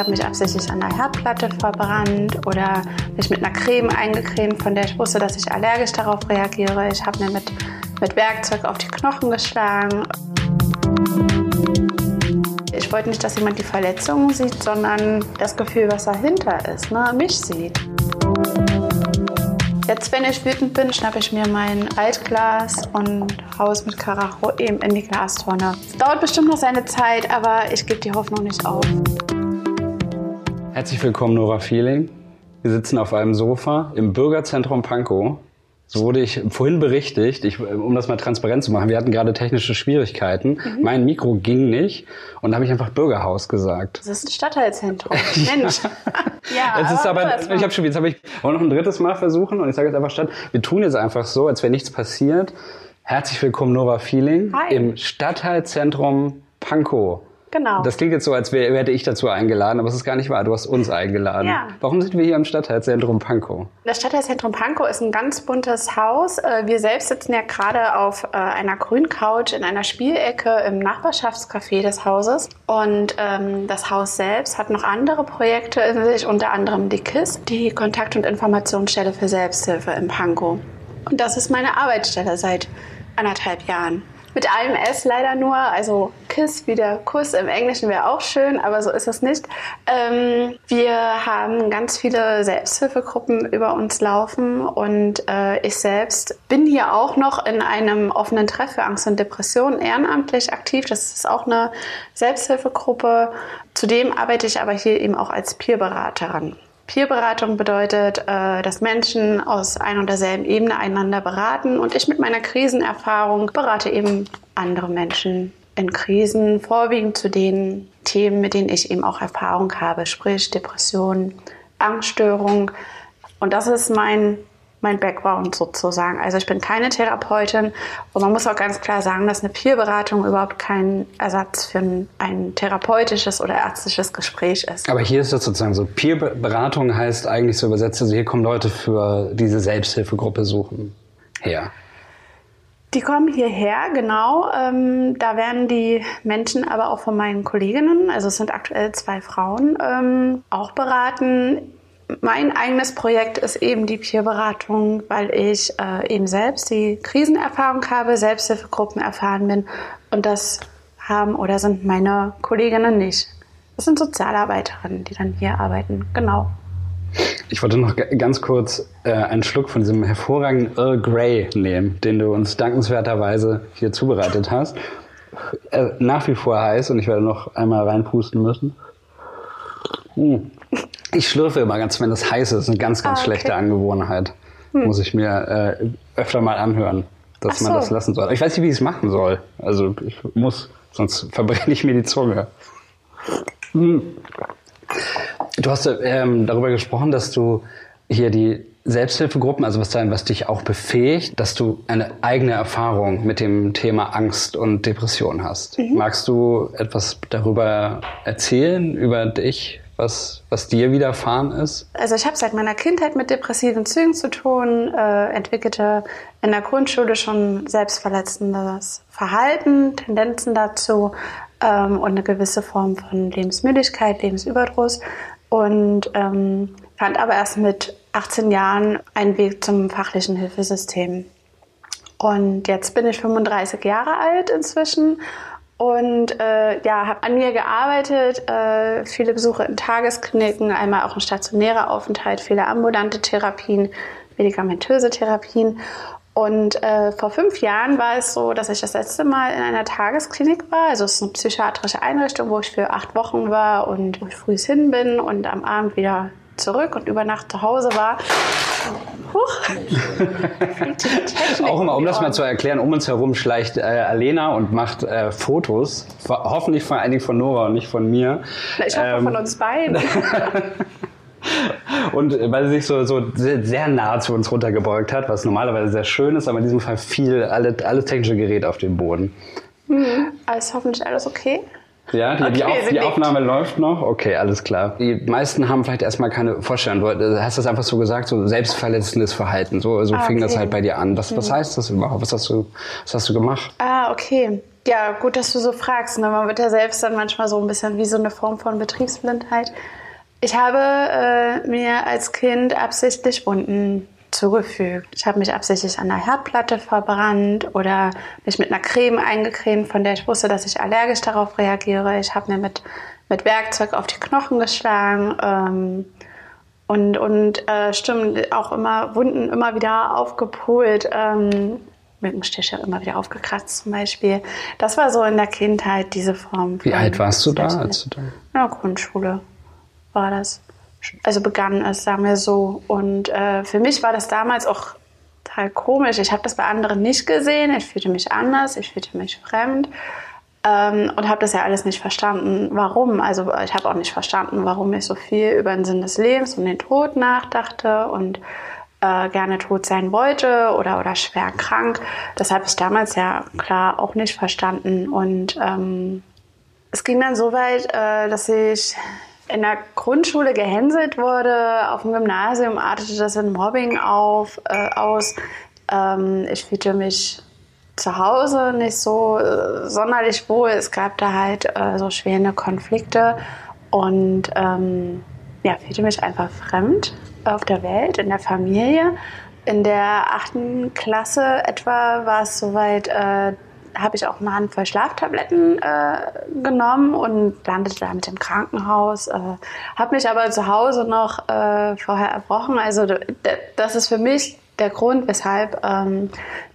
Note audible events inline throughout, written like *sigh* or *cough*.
habe mich absichtlich an der Herdplatte verbrannt oder mich mit einer Creme eingecremt, von der ich wusste, dass ich allergisch darauf reagiere. Ich habe mir mit, mit Werkzeug auf die Knochen geschlagen. Ich wollte nicht, dass jemand die Verletzungen sieht, sondern das Gefühl, was dahinter ist, ne, mich sieht. Jetzt, wenn ich wütend bin, schnappe ich mir mein Altglas und haue es mit Karacho eben in die Glastonne. Es dauert bestimmt noch seine Zeit, aber ich gebe die Hoffnung nicht auf. Herzlich willkommen, Nora Feeling. Wir sitzen auf einem Sofa im Bürgerzentrum Pankow so wurde ich vorhin berichtigt, ich, um das mal transparent zu machen, wir hatten gerade technische Schwierigkeiten. Mhm. Mein Mikro ging nicht und da habe ich einfach Bürgerhaus gesagt. Das ist ein Stadtteilzentrum. *laughs* Mensch. *laughs* ja, jetzt ist aber, ich habe schon, jetzt habe ich auch noch ein drittes Mal versuchen und ich sage jetzt einfach statt, wir tun jetzt einfach so, als wäre nichts passiert. Herzlich willkommen Nova Feeling Hi. im Stadtteilzentrum Pankow. Genau. Das klingt jetzt so, als wäre hätte ich dazu eingeladen, aber es ist gar nicht wahr. Du hast uns eingeladen. Ja. Warum sind wir hier im Stadtteilzentrum Pankow? Das Stadtteilzentrum Pankow ist ein ganz buntes Haus. Äh, wir selbst sitzen ja gerade auf äh, einer grünen Couch in einer Spielecke im Nachbarschaftscafé des Hauses. Und ähm, das Haus selbst hat noch andere Projekte in sich, unter anderem die KISS, die Kontakt- und Informationsstelle für Selbsthilfe in Pankow. Und das ist meine Arbeitsstelle seit anderthalb Jahren. Mit einem S leider nur, also Kiss wie der Kuss im Englischen wäre auch schön, aber so ist es nicht. Ähm, wir haben ganz viele Selbsthilfegruppen über uns laufen und äh, ich selbst bin hier auch noch in einem offenen Treff für Angst und Depression ehrenamtlich aktiv. Das ist auch eine Selbsthilfegruppe. Zudem arbeite ich aber hier eben auch als Peerberaterin. Peerberatung bedeutet, äh, dass Menschen aus einer und derselben Ebene einander beraten und ich mit meiner Krisenerfahrung berate eben andere Menschen in Krisen, vorwiegend zu den Themen, mit denen ich eben auch Erfahrung habe, sprich Depression, Angststörung. Und das ist mein mein Background sozusagen. Also ich bin keine Therapeutin und man muss auch ganz klar sagen, dass eine Peerberatung überhaupt kein Ersatz für ein, ein therapeutisches oder ärztliches Gespräch ist. Aber hier ist das sozusagen so, Peerberatung heißt eigentlich so übersetzt, also hier kommen Leute für diese Selbsthilfegruppe suchen her. Die kommen hierher, genau. Ähm, da werden die Menschen aber auch von meinen Kolleginnen, also es sind aktuell zwei Frauen, ähm, auch beraten mein eigenes Projekt ist eben die Peerberatung, weil ich äh, eben selbst die Krisenerfahrung habe, Selbsthilfegruppen erfahren bin und das haben oder sind meine Kolleginnen nicht. Das sind Sozialarbeiterinnen, die dann hier arbeiten, genau. Ich wollte noch ganz kurz äh, einen Schluck von diesem hervorragenden Earl Grey nehmen, den du uns dankenswerterweise hier zubereitet hast. Äh, nach wie vor heiß und ich werde noch einmal reinpusten müssen. Hm. Ich schlürfe immer ganz, wenn es heiß ist. Eine ganz, ganz ah, okay. schlechte Angewohnheit. Hm. Muss ich mir äh, öfter mal anhören, dass Ach man so. das lassen soll. Ich weiß nicht, wie ich es machen soll. Also ich muss, sonst *laughs* verbrenne ich mir die Zunge. Hm. Du hast ähm, darüber gesprochen, dass du hier die Selbsthilfegruppen, also was, was dich auch befähigt, dass du eine eigene Erfahrung mit dem Thema Angst und Depression hast. Mhm. Magst du etwas darüber erzählen, über dich, was, was dir widerfahren ist? Also ich habe seit meiner Kindheit mit depressiven Zügen zu tun, äh, entwickelte in der Grundschule schon selbstverletzendes Verhalten, Tendenzen dazu ähm, und eine gewisse Form von Lebensmüdigkeit, Lebensüberdruss und ähm, fand aber erst mit 18 Jahren einen Weg zum fachlichen Hilfesystem. Und jetzt bin ich 35 Jahre alt inzwischen und äh, ja, habe an mir gearbeitet, äh, viele Besuche in Tageskliniken, einmal auch ein stationärer Aufenthalt, viele ambulante Therapien, medikamentöse Therapien. Und äh, vor fünf Jahren war es so, dass ich das letzte Mal in einer Tagesklinik war. Also es ist eine psychiatrische Einrichtung, wo ich für acht Wochen war und wo ich früh hin bin und am Abend wieder zurück und über Nacht zu Hause war. Huch. Auch immer, um das mal zu erklären, um uns herum schleicht äh, Alena und macht äh, Fotos. Hoffentlich vor allen Dingen von Nora und nicht von mir. Na, ich hoffe ähm, von uns beiden. *laughs* und äh, weil sie sich so, so sehr, sehr nah zu uns runtergebeugt hat, was normalerweise sehr schön ist, aber in diesem Fall viel, alle, alles technische Gerät auf dem Boden. Hm, ist hoffentlich alles okay. Ja, die, okay, die, Auf, die Aufnahme läuft noch. Okay, alles klar. Die meisten haben vielleicht erstmal keine Vorstellung. Du hast das einfach so gesagt, so selbstverletzendes Verhalten. So, so ah, fing okay. das halt bei dir an. Was, was hm. heißt das überhaupt? Was hast du, was hast du gemacht? Ah, okay. Ja, gut, dass du so fragst. Ne? Man wird ja selbst dann manchmal so ein bisschen wie so eine Form von Betriebsblindheit. Ich habe äh, mir als Kind absichtlich Wunden zugefügt. Ich habe mich absichtlich an der Herdplatte verbrannt oder mich mit einer Creme eingecremt, von der ich wusste, dass ich allergisch darauf reagiere. Ich habe mir mit, mit Werkzeug auf die Knochen geschlagen. Ähm, und, und äh, stimmt, auch immer Wunden immer wieder aufgepult. Ähm, mit dem Stecher immer wieder aufgekratzt zum Beispiel. Das war so in der Kindheit diese Form. Wie alt warst du da, als du da? In der Grundschule war das. Also begann es, sagen wir so. Und äh, für mich war das damals auch total komisch. Ich habe das bei anderen nicht gesehen. Ich fühlte mich anders, ich fühlte mich fremd. Ähm, und habe das ja alles nicht verstanden, warum. Also ich habe auch nicht verstanden, warum ich so viel über den Sinn des Lebens und den Tod nachdachte und äh, gerne tot sein wollte oder, oder schwer krank. Das habe ich damals ja klar auch nicht verstanden. Und ähm, es ging dann so weit, äh, dass ich in der Grundschule gehänselt wurde. Auf dem Gymnasium artete das in Mobbing auf, äh, aus. Ähm, ich fühlte mich zu Hause nicht so äh, sonderlich wohl. Es gab da halt äh, so schwere Konflikte und ähm, ja, fühlte mich einfach fremd auf der Welt, in der Familie. In der achten Klasse etwa war es soweit, äh, habe ich auch eine Handvoll Schlaftabletten äh, genommen und landete damit im Krankenhaus. Äh, habe mich aber zu Hause noch äh, vorher erbrochen. Also das ist für mich der Grund, weshalb ähm,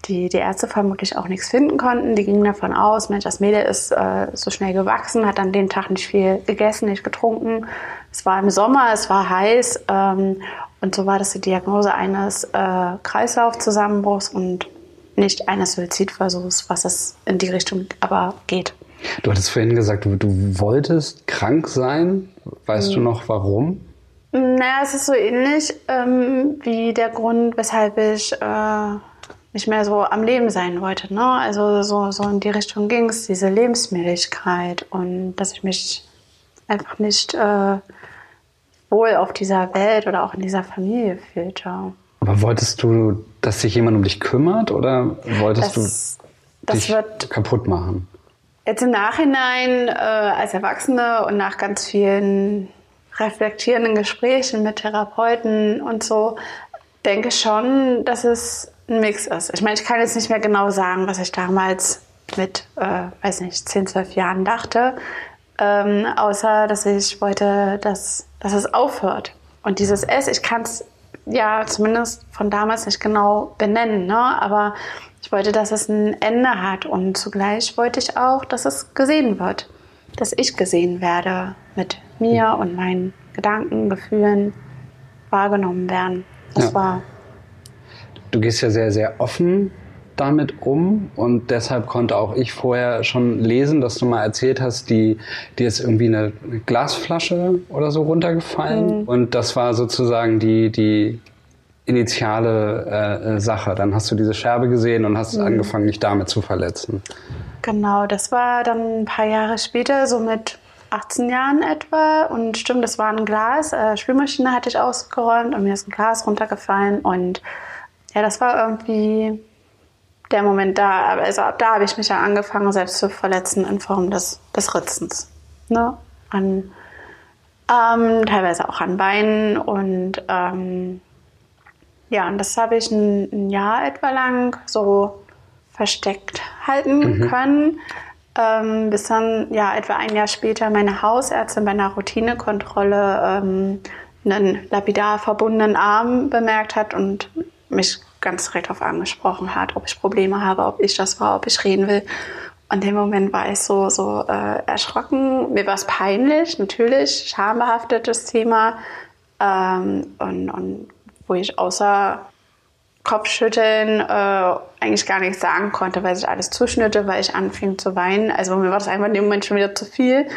die, die Ärzte vermutlich auch nichts finden konnten. Die gingen davon aus, Mensch, das Mädel ist äh, so schnell gewachsen, hat an dem Tag nicht viel gegessen, nicht getrunken. Es war im Sommer, es war heiß ähm, und so war das die Diagnose eines äh, Kreislaufzusammenbruchs und nicht eines Suizidversuchs, was es in die Richtung aber geht. Du hattest vorhin gesagt, du, du wolltest krank sein. Weißt mhm. du noch warum? Naja, es ist so ähnlich ähm, wie der Grund, weshalb ich äh, nicht mehr so am Leben sein wollte. Ne? Also so, so in die Richtung ging es, diese Lebensmüdigkeit und dass ich mich einfach nicht äh, wohl auf dieser Welt oder auch in dieser Familie fühlte. Aber wolltest du, dass sich jemand um dich kümmert oder wolltest das, du dich kaputt machen? Jetzt im Nachhinein äh, als Erwachsene und nach ganz vielen reflektierenden Gesprächen mit Therapeuten und so, denke ich schon, dass es ein Mix ist. Ich meine, ich kann jetzt nicht mehr genau sagen, was ich damals mit, äh, weiß nicht, 10, 12 Jahren dachte, ähm, außer dass ich wollte, dass, dass es aufhört. Und dieses S, ich kann es ja zumindest von damals nicht genau benennen, ne? aber ich wollte, dass es ein Ende hat und zugleich wollte ich auch, dass es gesehen wird, dass ich gesehen werde mit mir und meinen Gedanken, Gefühlen wahrgenommen werden. Das ja. war. Du gehst ja sehr, sehr offen damit um und deshalb konnte auch ich vorher schon lesen, dass du mal erzählt hast, die, dir ist irgendwie eine Glasflasche oder so runtergefallen mhm. und das war sozusagen die, die initiale äh, Sache. Dann hast du diese Scherbe gesehen und hast mhm. angefangen, dich damit zu verletzen. Genau, das war dann ein paar Jahre später, so mit 18 Jahren etwa. Und stimmt, das war ein Glas. Äh, Spülmaschine hatte ich ausgeräumt und mir ist ein Glas runtergefallen. Und ja, das war irgendwie der Moment da. Also ab da habe ich mich ja angefangen, selbst zu verletzen in Form des, des Ritzens. Ne? An, ähm, teilweise auch an Beinen. Und ähm, ja, und das habe ich ein, ein, Jahr etwa lang so versteckt halten mhm. können ähm, bis dann ja etwa ein Jahr später meine Hausärztin bei einer Routinekontrolle ähm, einen lapidar verbundenen Arm bemerkt hat und mich ganz direkt darauf angesprochen hat, ob ich Probleme habe, ob ich das war, ob ich reden will. Und in dem Moment war ich so, so äh, erschrocken. Mir war es peinlich, natürlich, schambehaftetes Thema. Ähm, und, und wo ich außer Kopfschütteln äh, eigentlich gar nichts sagen konnte, weil sich alles zuschnitte, weil ich anfing zu weinen. Also mir war das einfach in dem Moment schon wieder zu viel.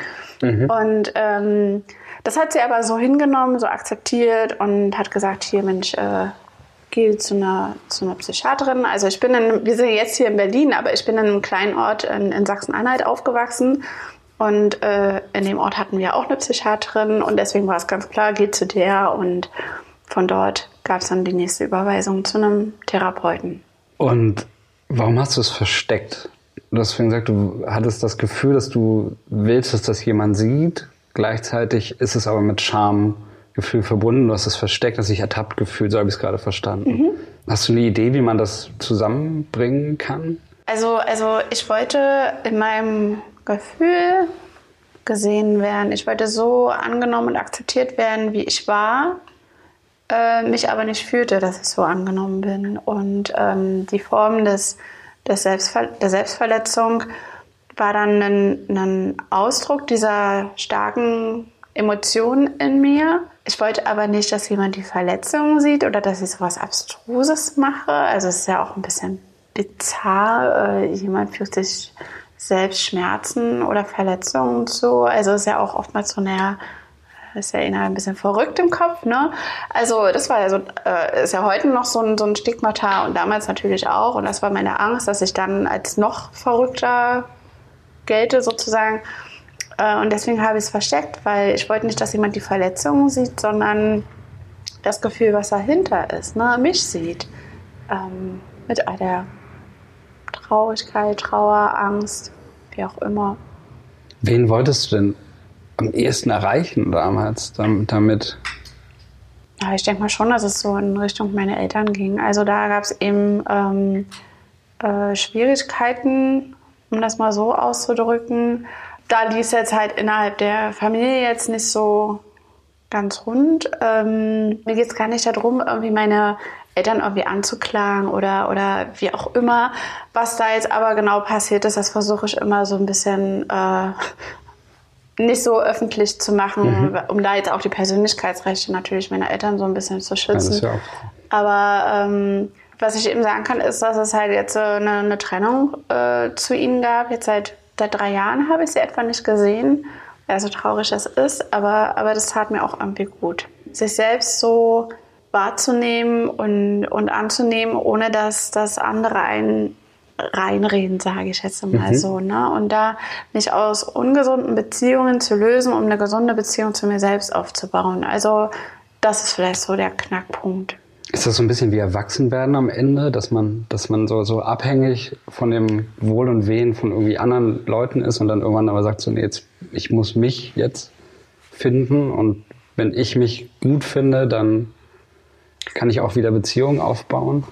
Mhm. Und ähm, das hat sie aber so hingenommen, so akzeptiert und hat gesagt, hier Mensch, äh, geh zu einer, zu einer Psychiaterin. Also ich bin in, wir sind jetzt hier in Berlin, aber ich bin in einem kleinen Ort in, in Sachsen-Anhalt aufgewachsen. Und äh, in dem Ort hatten wir auch eine Psychiaterin und deswegen war es ganz klar, geh zu der und von dort gab es dann die nächste Überweisung zu einem Therapeuten. Und warum hast du es versteckt? du hast vorhin gesagt, du hattest das Gefühl, dass du willst, dass das jemand sieht. Gleichzeitig ist es aber mit Schamgefühl verbunden. Du hast es versteckt, dass sich ertappt gefühlt, so habe ich es gerade verstanden. Mhm. Hast du eine Idee, wie man das zusammenbringen kann? Also, also ich wollte in meinem Gefühl gesehen werden. Ich wollte so angenommen und akzeptiert werden, wie ich war, äh, mich aber nicht fühlte, dass ich so angenommen bin. Und ähm, die Form des der, Selbstver der Selbstverletzung war dann ein, ein Ausdruck dieser starken Emotionen in mir. Ich wollte aber nicht, dass jemand die Verletzung sieht oder dass ich so was Abstruses mache. Also es ist ja auch ein bisschen bizarr. Äh, jemand fühlt sich selbst Schmerzen oder Verletzungen zu. Also es ist ja auch oftmals so, naja, ist ja ein bisschen verrückt im Kopf, ne? Also das war ja so, äh, ist ja heute noch so ein, so ein Stigmata und damals natürlich auch. Und das war meine Angst, dass ich dann als noch verrückter gelte sozusagen. Äh, und deswegen habe ich es versteckt, weil ich wollte nicht, dass jemand die Verletzungen sieht, sondern das Gefühl, was dahinter ist, ne? mich sieht. Ähm, mit all der Traurigkeit, Trauer, Angst, wie auch immer. Wen wolltest du denn am ehesten erreichen damals damit? Ja, ich denke mal schon, dass es so in Richtung meine Eltern ging. Also da gab es eben ähm, äh, Schwierigkeiten, um das mal so auszudrücken. Da lief jetzt halt innerhalb der Familie jetzt nicht so ganz rund. Ähm, mir geht es gar nicht darum, irgendwie meine Eltern irgendwie anzuklagen oder, oder wie auch immer. Was da jetzt aber genau passiert ist, das versuche ich immer so ein bisschen äh, nicht so öffentlich zu machen, mhm. um da jetzt auch die Persönlichkeitsrechte natürlich meiner Eltern so ein bisschen zu schützen. Ja, ja Aber ähm, was ich eben sagen kann, ist, dass es halt jetzt äh, eine, eine Trennung äh, zu ihnen gab. Jetzt seit, seit drei Jahren habe ich sie etwa nicht gesehen. Ja, so traurig das ist, aber, aber das tat mir auch irgendwie gut. Sich selbst so wahrzunehmen und, und anzunehmen, ohne dass das andere einen reinreden, sage ich jetzt mal mhm. so. Ne? Und da mich aus ungesunden Beziehungen zu lösen, um eine gesunde Beziehung zu mir selbst aufzubauen. Also das ist vielleicht so der Knackpunkt. Ist das so ein bisschen wie Erwachsenwerden am Ende, dass man, dass man so, so abhängig von dem Wohl und Wehen von irgendwie anderen Leuten ist und dann irgendwann aber sagt so, nee, jetzt, ich muss mich jetzt finden und wenn ich mich gut finde, dann kann ich auch wieder Beziehungen aufbauen?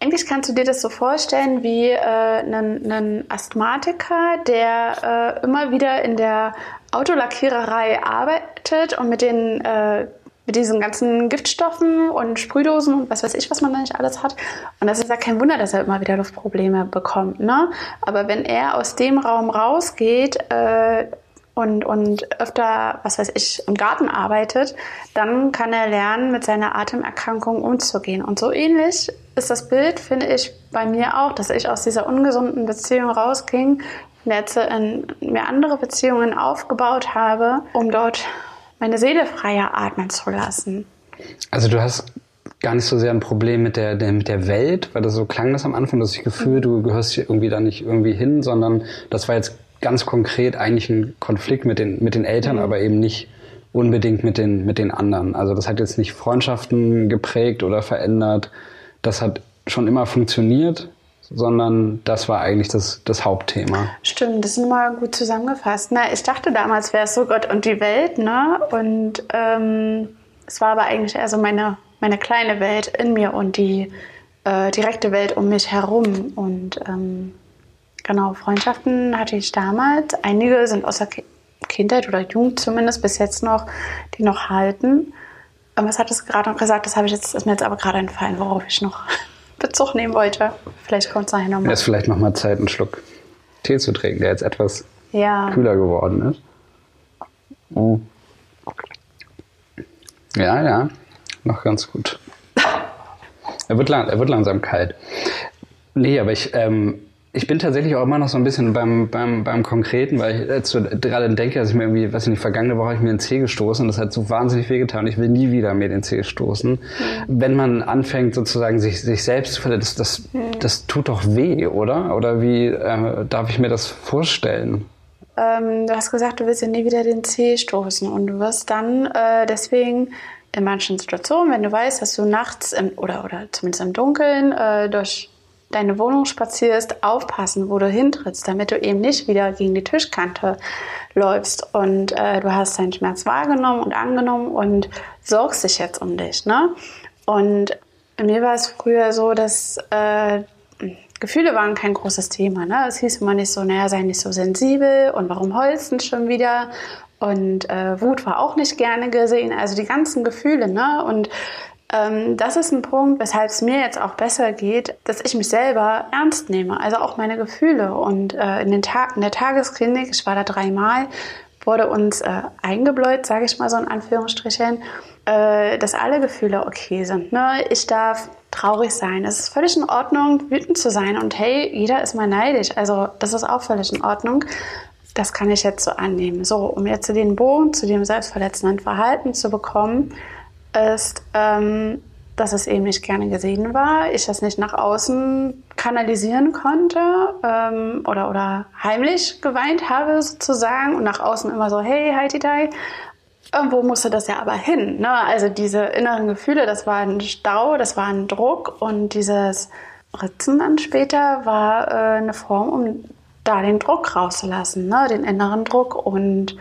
Eigentlich kannst du dir das so vorstellen wie äh, einen, Asthmatiker, der äh, immer wieder in der Autolackiererei arbeitet und mit den äh, mit diesen ganzen Giftstoffen und Sprühdosen und was weiß ich, was man da nicht alles hat. Und das ist ja kein Wunder, dass er immer wieder Luftprobleme bekommt. Ne? Aber wenn er aus dem Raum rausgeht, äh, und, und öfter, was weiß ich, im Garten arbeitet, dann kann er lernen, mit seiner Atemerkrankung umzugehen. Und so ähnlich ist das Bild, finde ich, bei mir auch, dass ich aus dieser ungesunden Beziehung rausging, in mir andere Beziehungen aufgebaut habe, um dort meine Seele freier atmen zu lassen. Also du hast gar nicht so sehr ein Problem mit der, der, mit der Welt, weil das so klang das am Anfang, dass ich Gefühl, du gehörst hier irgendwie da nicht irgendwie hin, sondern das war jetzt ganz konkret eigentlich ein Konflikt mit den, mit den Eltern, mhm. aber eben nicht unbedingt mit den, mit den anderen. Also das hat jetzt nicht Freundschaften geprägt oder verändert. Das hat schon immer funktioniert, sondern das war eigentlich das, das Hauptthema. Stimmt, das ist nochmal gut zusammengefasst. Na, ich dachte damals wäre es so Gott und die Welt, ne? Und ähm, es war aber eigentlich eher so meine, meine kleine Welt in mir und die äh, direkte Welt um mich herum. Und ähm, Genau, Freundschaften hatte ich damals. Einige sind aus der Kindheit oder Jugend zumindest bis jetzt noch, die noch halten. Was hattest du gerade noch gesagt? Das habe ich jetzt, ist mir jetzt aber gerade entfallen, worauf ich noch Bezug nehmen wollte. Vielleicht kommt es nachher nochmal. Es ist vielleicht nochmal Zeit, einen Schluck Tee zu trinken, der jetzt etwas ja. kühler geworden ist. Oh. Ja, ja, noch ganz gut. Er wird, er wird langsam kalt. Nee, aber ich, ähm, ich bin tatsächlich auch immer noch so ein bisschen beim, beim, beim Konkreten, weil ich jetzt so gerade denke, dass ich mir irgendwie, weiß ich nicht, vergangene Woche habe ich mir den Zeh gestoßen und das hat so wahnsinnig wehgetan. Ich will nie wieder mir den Zeh stoßen. Mhm. Wenn man anfängt, sozusagen sich, sich selbst zu verletzen, das, das, mhm. das tut doch weh, oder? Oder wie äh, darf ich mir das vorstellen? Ähm, du hast gesagt, du willst ja nie wieder den Zeh stoßen und du wirst dann äh, deswegen in manchen Situationen, wenn du weißt, dass du nachts im, oder, oder zumindest im Dunkeln äh, durch deine Wohnung spazierst, aufpassen, wo du hintrittst, damit du eben nicht wieder gegen die Tischkante läufst. Und äh, du hast deinen Schmerz wahrgenommen und angenommen und sorgst dich jetzt um dich. Ne? Und mir war es früher so, dass äh, Gefühle waren kein großes Thema. Ne? Es hieß immer nicht so, naja, sei nicht so sensibel und warum heulst du schon wieder? Und äh, Wut war auch nicht gerne gesehen. Also die ganzen Gefühle. Ne? Und ähm, das ist ein Punkt, weshalb es mir jetzt auch besser geht, dass ich mich selber ernst nehme. Also auch meine Gefühle. Und äh, in, den Tag, in der Tagesklinik, ich war da dreimal, wurde uns äh, eingebläut, sage ich mal so in Anführungsstrichen, äh, dass alle Gefühle okay sind. Ne? Ich darf traurig sein. Es ist völlig in Ordnung, wütend zu sein. Und hey, jeder ist mal neidisch. Also das ist auch völlig in Ordnung. Das kann ich jetzt so annehmen. So, um jetzt den Bogen zu dem selbstverletzenden Verhalten zu bekommen, ist, ähm, dass es eben nicht gerne gesehen war, ich das nicht nach außen kanalisieren konnte ähm, oder, oder heimlich geweint habe sozusagen und nach außen immer so, hey, heiti dai. Irgendwo musste das ja aber hin. Ne? Also diese inneren Gefühle, das war ein Stau, das war ein Druck und dieses Ritzen dann später war äh, eine Form, um da den Druck rauszulassen, ne? den inneren Druck. Und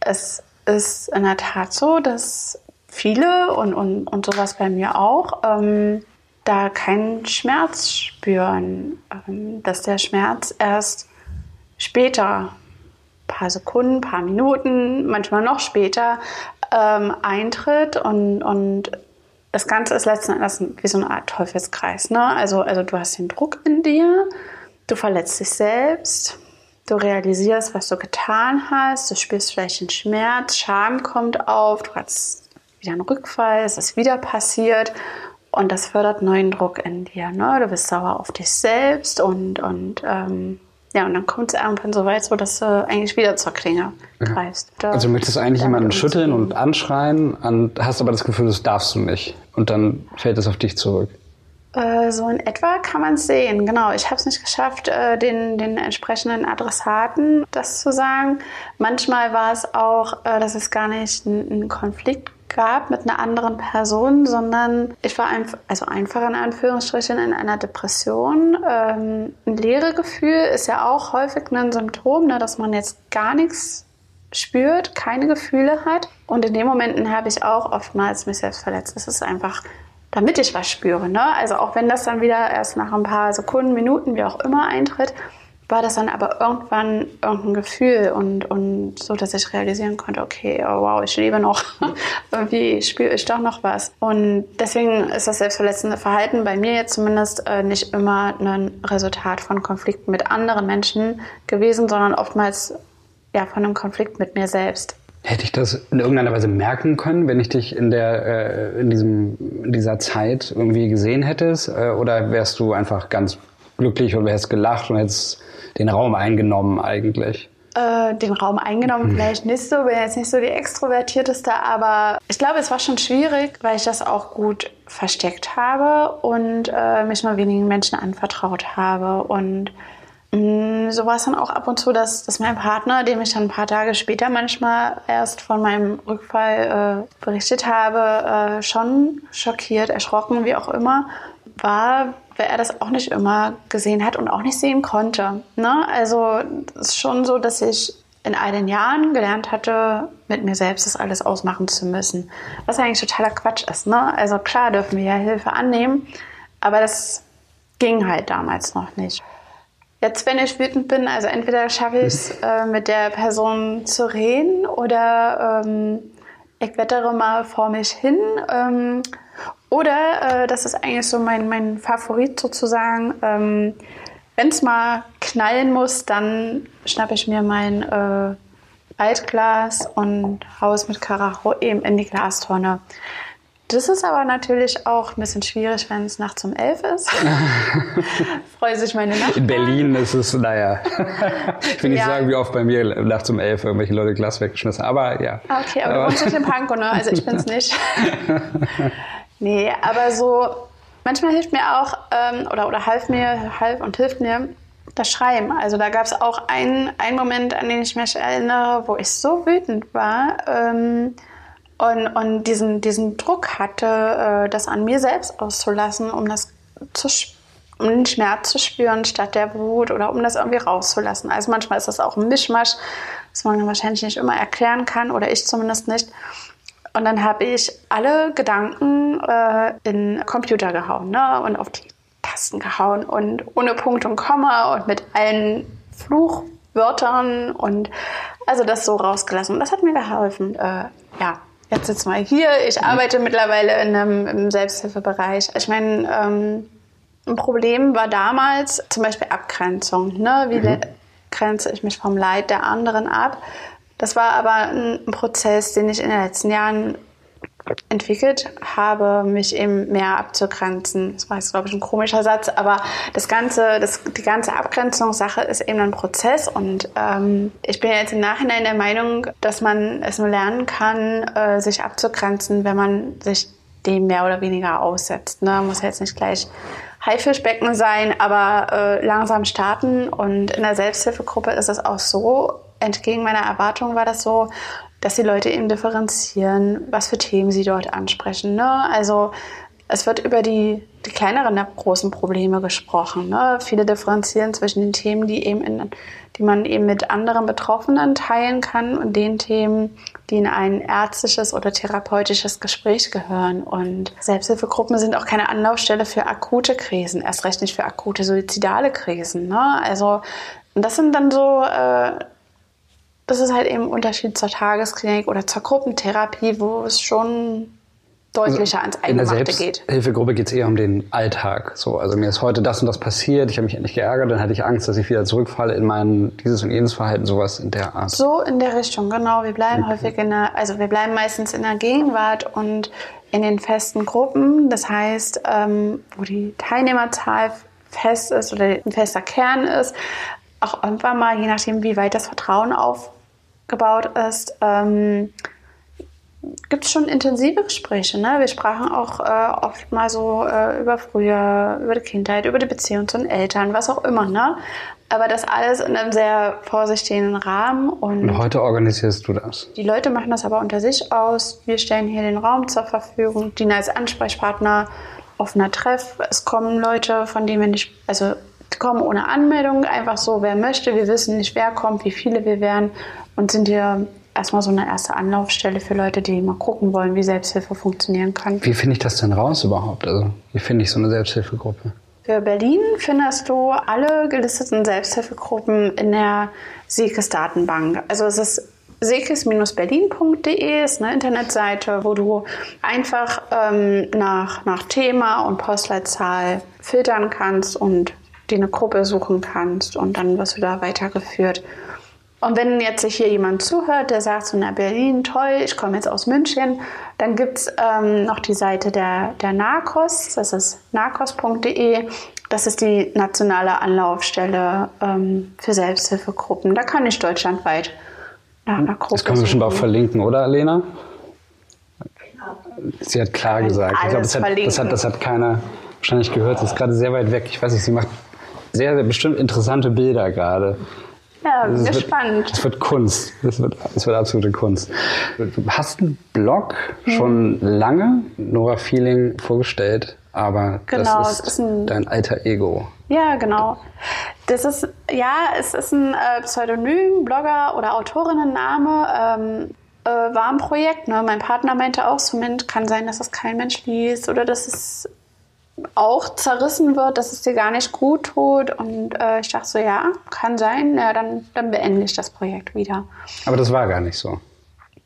es ist in der Tat so, dass viele und, und, und sowas bei mir auch, ähm, da keinen Schmerz spüren, ähm, dass der Schmerz erst später, paar Sekunden, paar Minuten, manchmal noch später ähm, eintritt und, und das Ganze ist letzten Endes wie so eine Art Teufelskreis. Ne? Also, also du hast den Druck in dir, du verletzt dich selbst, du realisierst, was du getan hast, du spürst vielleicht den Schmerz, Scham kommt auf, du hast wieder ein Rückfall, es ist wieder passiert und das fördert neuen Druck in dir. Ne? Du bist sauer auf dich selbst und, und ähm, ja, und dann kommt es irgendwann so weit, so dass du eigentlich wieder zur Klinge greifst. Ja. Also möchtest du eigentlich jemanden schütteln und anschreien, und hast aber das Gefühl, das darfst du nicht. Und dann fällt es auf dich zurück. Äh, so in etwa kann man es sehen, genau. Ich habe es nicht geschafft, äh, den, den entsprechenden Adressaten das zu sagen. Manchmal war es auch, äh, dass es gar nicht ein, ein Konflikt gab mit einer anderen Person, sondern ich war einfach, also einfach in Anführungsstrichen in einer Depression. Ähm, ein leere Gefühl ist ja auch häufig ein Symptom, ne, dass man jetzt gar nichts spürt, keine Gefühle hat. Und in den Momenten habe ich auch oftmals mich selbst verletzt. Das ist einfach, damit ich was spüre. Ne? Also auch wenn das dann wieder erst nach ein paar Sekunden, Minuten, wie auch immer eintritt, war das dann aber irgendwann irgendein Gefühl und, und so, dass ich realisieren konnte, okay, oh wow, ich lebe noch. *laughs* Irgendwie spüre ich doch noch was. Und deswegen ist das selbstverletzende Verhalten bei mir jetzt zumindest äh, nicht immer ein Resultat von Konflikten mit anderen Menschen gewesen, sondern oftmals ja, von einem Konflikt mit mir selbst. Hätte ich das in irgendeiner Weise merken können, wenn ich dich in, der, äh, in, diesem, in dieser Zeit irgendwie gesehen hättest? Äh, oder wärst du einfach ganz glücklich und hättest gelacht und hättest den Raum eingenommen eigentlich? Äh, den Raum eingenommen, vielleicht nicht so, bin jetzt nicht so die extrovertierteste, aber ich glaube, es war schon schwierig, weil ich das auch gut versteckt habe und äh, mich nur wenigen Menschen anvertraut habe. Und mh, mm, so war es dann auch ab und zu, dass, dass mein Partner, dem ich dann ein paar Tage später manchmal erst von meinem Rückfall äh, berichtet habe, äh, schon schockiert, erschrocken, wie auch immer, war, weil er das auch nicht immer gesehen hat und auch nicht sehen konnte. Ne? Also es ist schon so, dass ich in all den Jahren gelernt hatte, mit mir selbst das alles ausmachen zu müssen. Was eigentlich totaler Quatsch ist. Ne? Also klar dürfen wir ja Hilfe annehmen, aber das ging halt damals noch nicht. Jetzt, wenn ich wütend bin, also entweder schaffe ich es, *laughs* äh, mit der Person zu reden oder ähm, ich wettere mal vor mich hin. Ähm, oder, äh, das ist eigentlich so mein, mein Favorit sozusagen, ähm, wenn es mal knallen muss, dann schnappe ich mir mein äh, Altglas und haue es mit Karacho eben in die Glastonne. Das ist aber natürlich auch ein bisschen schwierig, wenn es nachts um elf ist. *laughs* Freue sich meine Nachbarn. In Berlin ist es, naja, ich will nicht ja. sagen, wie oft bei mir nachts um elf irgendwelche Leute Glas weggeschmissen aber ja. Okay, aber, aber du wohnst nicht in Pankow, ne? Also ich bin es nicht. *laughs* Nee, aber so, manchmal hilft mir auch, ähm, oder, oder half mir, half und hilft mir das Schreiben. Also da gab es auch einen, einen Moment, an den ich mich erinnere, wo ich so wütend war ähm, und, und diesen, diesen Druck hatte, äh, das an mir selbst auszulassen, um das zu, um den Schmerz zu spüren statt der Wut oder um das irgendwie rauszulassen. Also manchmal ist das auch ein Mischmasch, was man wahrscheinlich nicht immer erklären kann oder ich zumindest nicht. Und dann habe ich alle Gedanken äh, in Computer gehauen ne? und auf die Tasten gehauen und ohne Punkt und Komma und mit allen Fluchwörtern und also das so rausgelassen. Und das hat mir geholfen. Äh, ja, jetzt sitzen wir hier. Ich arbeite mittlerweile in einem, im Selbsthilfebereich. Ich meine, ähm, ein Problem war damals zum Beispiel Abgrenzung. Ne? Wie mhm. grenze ich mich vom Leid der anderen ab? Das war aber ein, Prozess, den ich in den letzten Jahren entwickelt habe, mich eben mehr abzugrenzen. Das war jetzt, glaube ich, ein komischer Satz, aber das ganze, das, die ganze Abgrenzungssache ist eben ein Prozess und ähm, ich bin jetzt im Nachhinein der Meinung, dass man es nur lernen kann, äh, sich abzugrenzen, wenn man sich dem mehr oder weniger aussetzt. Ne? Muss jetzt nicht gleich Haifischbecken sein, aber äh, langsam starten. Und in der Selbsthilfegruppe ist es auch so, entgegen meiner Erwartung war das so, dass die Leute eben differenzieren, was für Themen sie dort ansprechen. Ne? Also es wird über die, die kleineren großen Probleme gesprochen. Ne? Viele differenzieren zwischen den Themen, die, eben in, die man eben mit anderen Betroffenen teilen kann und den Themen, die in ein ärztliches oder therapeutisches Gespräch gehören. Und Selbsthilfegruppen sind auch keine Anlaufstelle für akute Krisen, erst recht nicht für akute suizidale Krisen. Ne? Also das sind dann so äh, das ist halt eben ein Unterschied zur Tagesklinik oder zur Gruppentherapie, wo es schon deutlicher ans Eingemachte geht. In der Selbsthilfegruppe geht es eher um den Alltag. So, also mir ist heute das und das passiert, ich habe mich endlich geärgert, dann hatte ich Angst, dass ich wieder zurückfalle in mein dieses und jenes Verhalten, sowas in der Art. So in der Richtung, genau. Wir bleiben okay. häufig in der, also wir bleiben meistens in der Gegenwart und in den festen Gruppen. Das heißt, ähm, wo die Teilnehmerzahl fest ist oder ein fester Kern ist, auch irgendwann mal, je nachdem, wie weit das Vertrauen auf gebaut ist, ähm, gibt es schon intensive Gespräche. Ne? Wir sprachen auch äh, oft mal so äh, über früher, über die Kindheit, über die Beziehung zu den Eltern, was auch immer. Ne? Aber das alles in einem sehr vorsichtigen Rahmen. Und, und heute organisierst du das? Die Leute machen das aber unter sich aus. Wir stellen hier den Raum zur Verfügung, dienen als Ansprechpartner, offener Treff. Es kommen Leute, von denen wir nicht, also die kommen ohne Anmeldung, einfach so, wer möchte. Wir wissen nicht, wer kommt, wie viele wir werden und sind hier erstmal so eine erste Anlaufstelle für Leute, die mal gucken wollen, wie Selbsthilfe funktionieren kann. Wie finde ich das denn raus überhaupt? Also, wie finde ich so eine Selbsthilfegruppe? Für Berlin findest du alle gelisteten Selbsthilfegruppen in der SEKES-Datenbank. Also es ist sekes-berlin.de ist eine Internetseite, wo du einfach ähm, nach, nach Thema und Postleitzahl filtern kannst und dir eine Gruppe suchen kannst und dann wirst du da weitergeführt. Und wenn jetzt sich hier jemand zuhört, der sagt so, na Berlin, toll, ich komme jetzt aus München, dann gibt es ähm, noch die Seite der, der NARCOS, das ist narcos.de. Das ist die nationale Anlaufstelle ähm, für Selbsthilfegruppen. Da kann ich deutschlandweit nach einer Gruppe Das können wir bestimmt auch verlinken, oder Lena? Sie hat klar gesagt. Ich glaube, das hat, das, hat, das hat keiner wahrscheinlich gehört. Sie ist gerade sehr weit weg. Ich weiß nicht, sie macht sehr, sehr bestimmt interessante Bilder gerade. Ja, sehr spannend. Es wird Kunst. Es wird, es wird absolute Kunst. Du hast einen Blog schon mhm. lange, Nora Feeling, vorgestellt, aber genau, das ist, ist ein, dein alter Ego. Ja, genau. Das ist, ja, es ist ein äh, Pseudonym, Blogger oder Autorinnenname. Ähm, äh, war ein Projekt. Ne? Mein Partner meinte auch, so kann sein, dass das kein Mensch liest oder dass es auch zerrissen wird, dass es dir gar nicht gut tut. Und äh, ich dachte so, ja, kann sein, ja, dann, dann beende ich das Projekt wieder. Aber das war gar nicht so.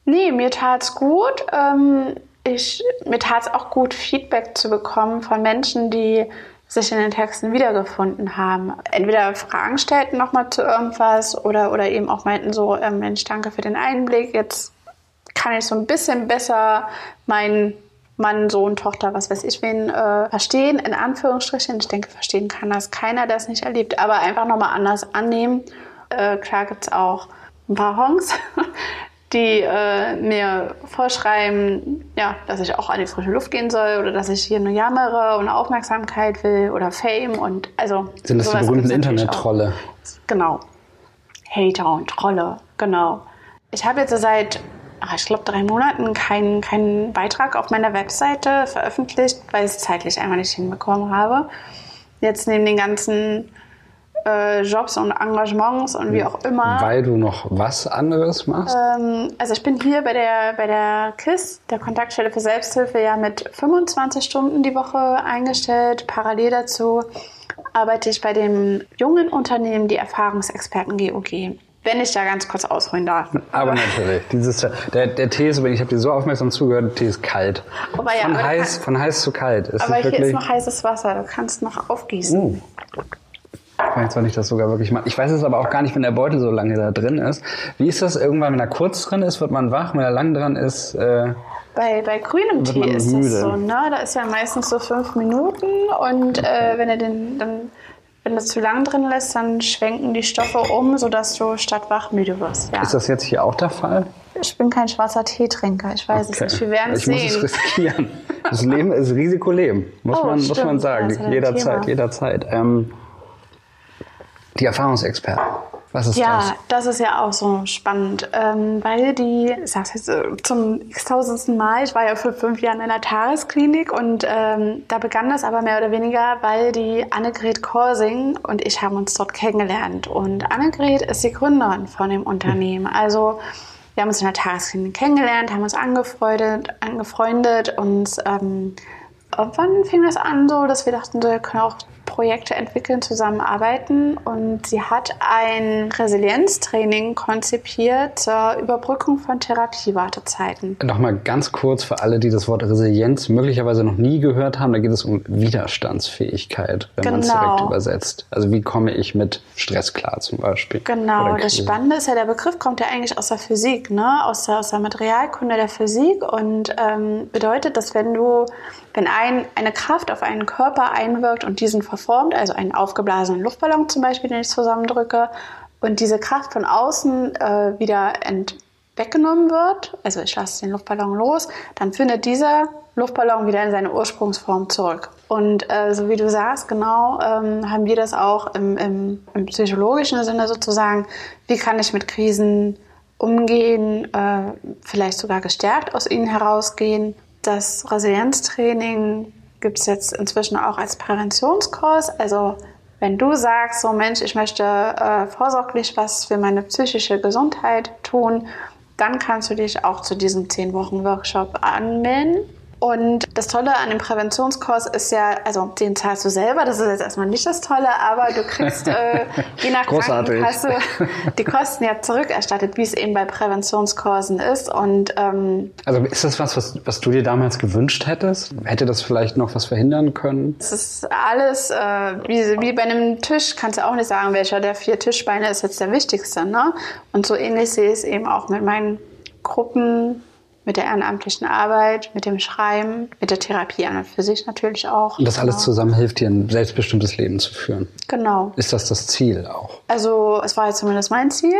Nee, mir tat es gut. Ähm, ich, mir tat es auch gut, Feedback zu bekommen von Menschen, die sich in den Texten wiedergefunden haben. Entweder Fragen stellten nochmal zu irgendwas oder, oder eben auch meinten so, äh, Mensch, danke für den Einblick, jetzt kann ich so ein bisschen besser meinen Mann, Sohn, Tochter, was weiß ich wen, äh, verstehen, in Anführungsstrichen. Ich denke, verstehen kann das keiner, der es nicht erlebt, aber einfach nochmal anders annehmen. Äh, klar gibt es auch ein paar Honks, die äh, mir vorschreiben, ja, dass ich auch an die frische Luft gehen soll oder dass ich hier nur jammere und Aufmerksamkeit will oder Fame und also. Sind das die berühmten Internet-Trolle? Genau. Hater und Trolle, genau. Ich habe jetzt seit ach, ich glaube, drei Monaten keinen kein Beitrag auf meiner Webseite veröffentlicht, weil ich es zeitlich einmal nicht hinbekommen habe. Jetzt neben den ganzen äh, Jobs und Engagements und wie auch immer. Weil du noch was anderes machst? Ähm, also ich bin hier bei der, bei der KISS, der Kontaktstelle für Selbsthilfe, ja mit 25 Stunden die Woche eingestellt. Parallel dazu arbeite ich bei dem jungen Unternehmen, die Erfahrungsexperten GOG. Wenn ich da ganz kurz ausholen darf. Aber natürlich. Dieses, der, der Tee ist ich habe dir so aufmerksam zugehört, der Tee ist kalt. Aber ja, von, aber heiß, kann- von heiß zu kalt. Ist aber hier ist noch heißes Wasser, du kannst noch aufgießen. Oh. Vielleicht soll ich das sogar wirklich machen. Ich weiß es aber auch gar nicht, wenn der Beutel so lange da drin ist. Wie ist das irgendwann, wenn er kurz drin ist, wird man wach, wenn er lang dran ist? Äh, Bei, bei grünem Tee ist müde. das so, ne? Da ist ja meistens so fünf Minuten und äh, wenn er den dann wenn du es zu lang drin lässt, dann schwenken die Stoffe um, sodass du statt wach müde wirst. Ja. ist das jetzt hier auch der Fall? Ich bin kein schwarzer Teetrinker, ich weiß es nicht. Wir werden es ich muss es sehen. riskieren. Das Leben ist Risikoleben, muss, Oh, man, muss man sagen. Ein jederzeit, jederzeit. Ähm, die Erfahrungsexperten. Was ist Ja, das? das ist ja auch so spannend, ähm, weil die, ich sag's jetzt äh, zum x-tausendsten Mal, ich war ja vor fünf Jahren in der Tagesklinik und ähm, da begann das aber mehr oder weniger, weil die Annegret Korsing und ich haben uns dort kennengelernt und Annegret ist die Gründerin von dem Unternehmen. Also wir haben uns in der Tagesklinik kennengelernt, haben uns angefreundet, angefreundet und ähm, irgendwann fing das an so, dass wir dachten, so, wir können auch Projekte entwickeln, zusammenarbeiten. Und sie hat ein Resilienztraining konzipiert zur Überbrückung von Therapiewartezeiten. Nochmal ganz kurz für alle, die das Wort Resilienz möglicherweise noch nie gehört haben. Da geht es um Widerstandsfähigkeit, wenn man es Genau. direkt übersetzt. Also wie komme ich mit Stress klar zum Beispiel? Genau, das. Spannende ist ja, der Begriff kommt ja eigentlich aus der Physik, ne? aus, der, aus der Materialkunde der Physik und ähm, bedeutet, dass wenn du, wenn ein, eine Kraft auf einen Körper einwirkt und diesen verformt, also einen aufgeblasenen Luftballon zum Beispiel, den ich zusammendrücke, und diese Kraft von außen äh, wieder weggenommen wird, also ich lasse den Luftballon los, dann findet dieser Luftballon wieder in seine Ursprungsform zurück. Und äh, so wie du sagst, genau, ähm, haben wir das auch im, im, im psychologischen Sinne sozusagen, wie kann ich mit Krisen umgehen, äh, vielleicht sogar gestärkt aus ihnen herausgehen. Das Resilienztraining gibt es jetzt inzwischen auch als Präventionskurs. Also wenn du sagst, so Mensch, ich möchte äh, vorsorglich was für meine psychische Gesundheit tun, dann kannst du dich auch zu diesem 10-Wochen-Workshop anmelden. Und das Tolle an dem Präventionskurs ist ja, also den zahlst du selber, das ist jetzt erstmal nicht das Tolle, aber du kriegst äh, je nach Großartig. Krankenkasse die Kosten ja zurückerstattet, wie es eben bei Präventionskursen ist. Und ähm, Also ist das was, was, was du dir damals gewünscht hättest? Hätte das vielleicht noch was verhindern können? Es ist alles äh, wie, wie bei einem Tisch, kannst du auch nicht sagen, welcher der vier Tischbeine ist jetzt der wichtigste. Ne? Und so ähnlich sehe ich es eben auch mit meinen Gruppen, mit der ehrenamtlichen Arbeit, mit dem Schreiben, mit der Therapie an und für sich natürlich auch. Und das alles genau. zusammen hilft dir, ein selbstbestimmtes Leben zu führen. Genau. Ist das das Ziel auch? Also es war jetzt zumindest mein Ziel,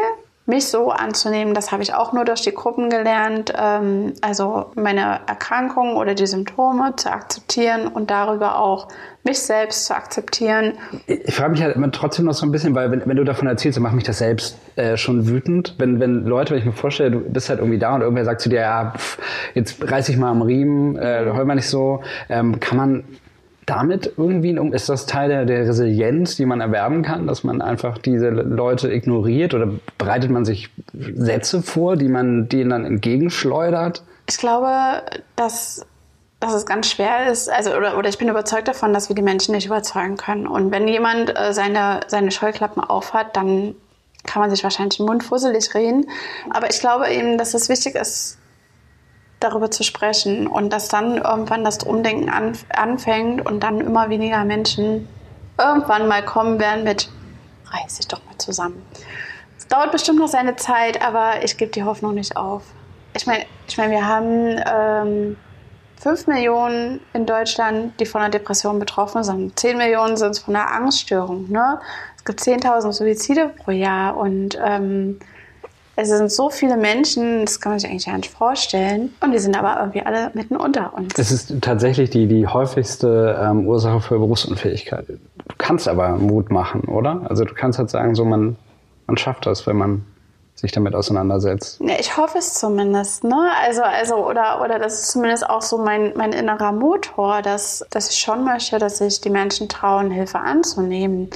mich so anzunehmen. Das habe ich auch nur durch die Gruppen gelernt. Ähm, also meine Erkrankung oder die Symptome zu akzeptieren und darüber auch mich selbst zu akzeptieren. Ich frage mich halt immer trotzdem noch so ein bisschen, weil wenn, wenn du davon erzählst, dann macht mich das selbst äh, schon wütend. Wenn, wenn Leute, wenn ich mir vorstelle, du bist halt irgendwie da und irgendwer sagt zu dir, ja, pff, jetzt reiß dich mal am Riemen, äh, heul mal nicht so, ähm, kann man damit irgendwie, um, ist das Teil der, der Resilienz, die man erwerben kann, dass man einfach diese Leute ignoriert oder bereitet man sich Sätze vor, die man denen dann entgegenschleudert? Ich glaube, dass, dass es ganz schwer ist, also oder, oder ich bin überzeugt davon, dass wir die Menschen nicht überzeugen können. Und wenn jemand äh, seine, seine Scheuklappen aufhat, dann kann man sich wahrscheinlich den Mund fusselig reden. Aber ich glaube eben, dass es wichtig ist, darüber zu sprechen und dass dann irgendwann das Umdenken an, anfängt und dann immer weniger Menschen irgendwann mal kommen werden mit reiß dich doch mal zusammen. Es dauert bestimmt noch seine Zeit, aber ich gebe die Hoffnung nicht auf. Ich meine, ich mein, wir haben ähm, 5 Millionen in Deutschland, die von einer Depression betroffen sind. 10 Millionen sind von einer Angststörung. Ne? Es gibt 10.000 Suizide pro Jahr und ähm, es sind so viele Menschen, das kann man sich eigentlich gar nicht vorstellen. Und die sind aber irgendwie alle mitten unter uns. Es ist tatsächlich die, die häufigste ähm, Ursache für Berufsunfähigkeit. Du kannst aber Mut machen, oder? Also du kannst halt sagen, so man, man schafft das, wenn man sich damit auseinandersetzt. Ja, ich hoffe es zumindest, ne? Also, also, oder, oder das ist zumindest auch so mein, mein innerer Motor, dass, dass ich schon möchte, dass sich die Menschen trauen, Hilfe anzunehmen.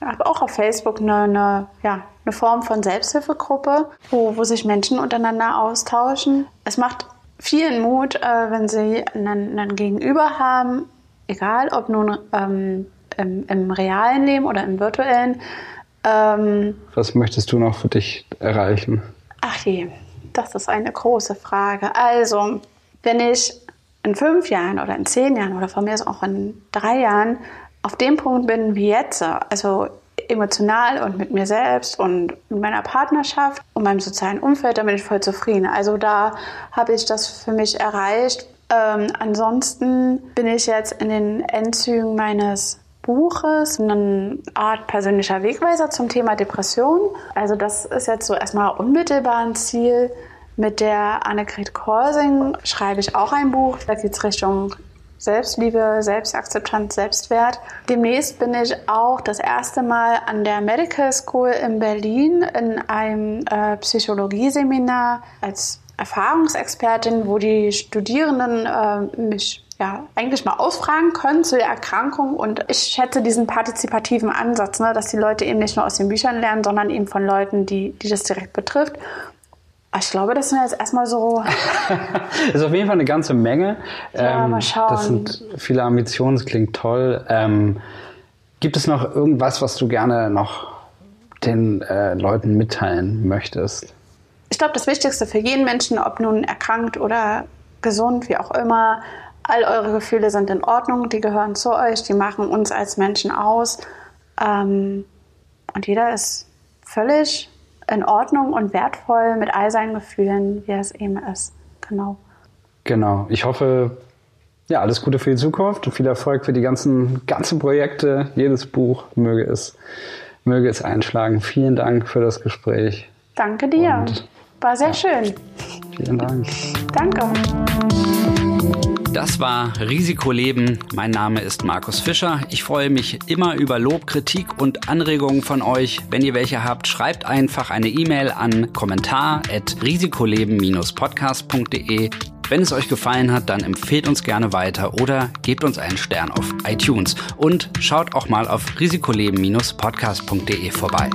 Ich habe auch auf Facebook eine, eine, ja, eine Form von Selbsthilfegruppe, wo, wo sich Menschen untereinander austauschen. Es macht vielen Mut, äh, wenn sie einen, einen Gegenüber haben, egal ob nun ähm, im, im realen Leben oder im virtuellen, ähm, Was möchtest du noch für dich erreichen? Ach je, das ist eine große Frage. Also, wenn ich in fünf Jahren oder in zehn Jahren oder von mir aus auch in drei Jahren auf dem Punkt bin wie jetzt, also emotional und mit mir selbst und mit meiner Partnerschaft und meinem sozialen Umfeld, da bin ich voll zufrieden. Also da habe ich das für mich erreicht. Ähm, ansonsten bin ich jetzt in den Endzügen meines Buches eine Art persönlicher Wegweiser zum Thema Depression. Also das ist jetzt so erstmal unmittelbar ein Ziel. Mit der Annegret Korsing schreibe ich auch ein Buch. Da geht es Richtung Selbstliebe, Selbstakzeptanz, Selbstwert. Demnächst bin ich auch das erste Mal an der Medical School in Berlin in einem äh, Psychologieseminar als Erfahrungsexpertin, wo die Studierenden äh, mich ja, eigentlich mal ausfragen können zu der Erkrankung. Und ich schätze diesen partizipativen Ansatz, ne, dass die Leute eben nicht nur aus den Büchern lernen, sondern eben von Leuten, die, die das direkt betrifft. Ich glaube, das sind jetzt erstmal so. das *laughs* ist auf jeden Fall eine ganze Menge. Ja, ähm, mal schauen. Das sind viele Ambitionen, das klingt toll. Ähm, gibt es noch irgendwas, was du gerne noch den äh, Leuten mitteilen möchtest? Ich glaube, das Wichtigste für jeden Menschen, ob nun erkrankt oder gesund, wie auch immer, All eure Gefühle sind in Ordnung, die gehören zu euch, die machen uns als Menschen aus. Ähm, und jeder ist völlig in Ordnung und wertvoll mit all seinen Gefühlen, wie es eben ist. Genau. Genau. Ich hoffe, ja, alles Gute für die Zukunft und viel Erfolg für die ganzen, ganzen Projekte. Jedes Buch möge es, möge es einschlagen. Vielen Dank für das Gespräch. Danke dir. Und, War sehr ja, schön. Vielen Dank. Danke. Das war Risikoleben. Mein Name ist Markus Fischer. Ich freue mich immer über Lob, Kritik und Anregungen von euch. Wenn ihr welche habt, schreibt einfach eine E-Mail an kommentar@risikoleben-podcast.de. Wenn es euch gefallen hat, dann empfehlt uns gerne weiter oder gebt uns einen Stern auf iTunes und schaut auch mal auf risikoleben-podcast.de vorbei.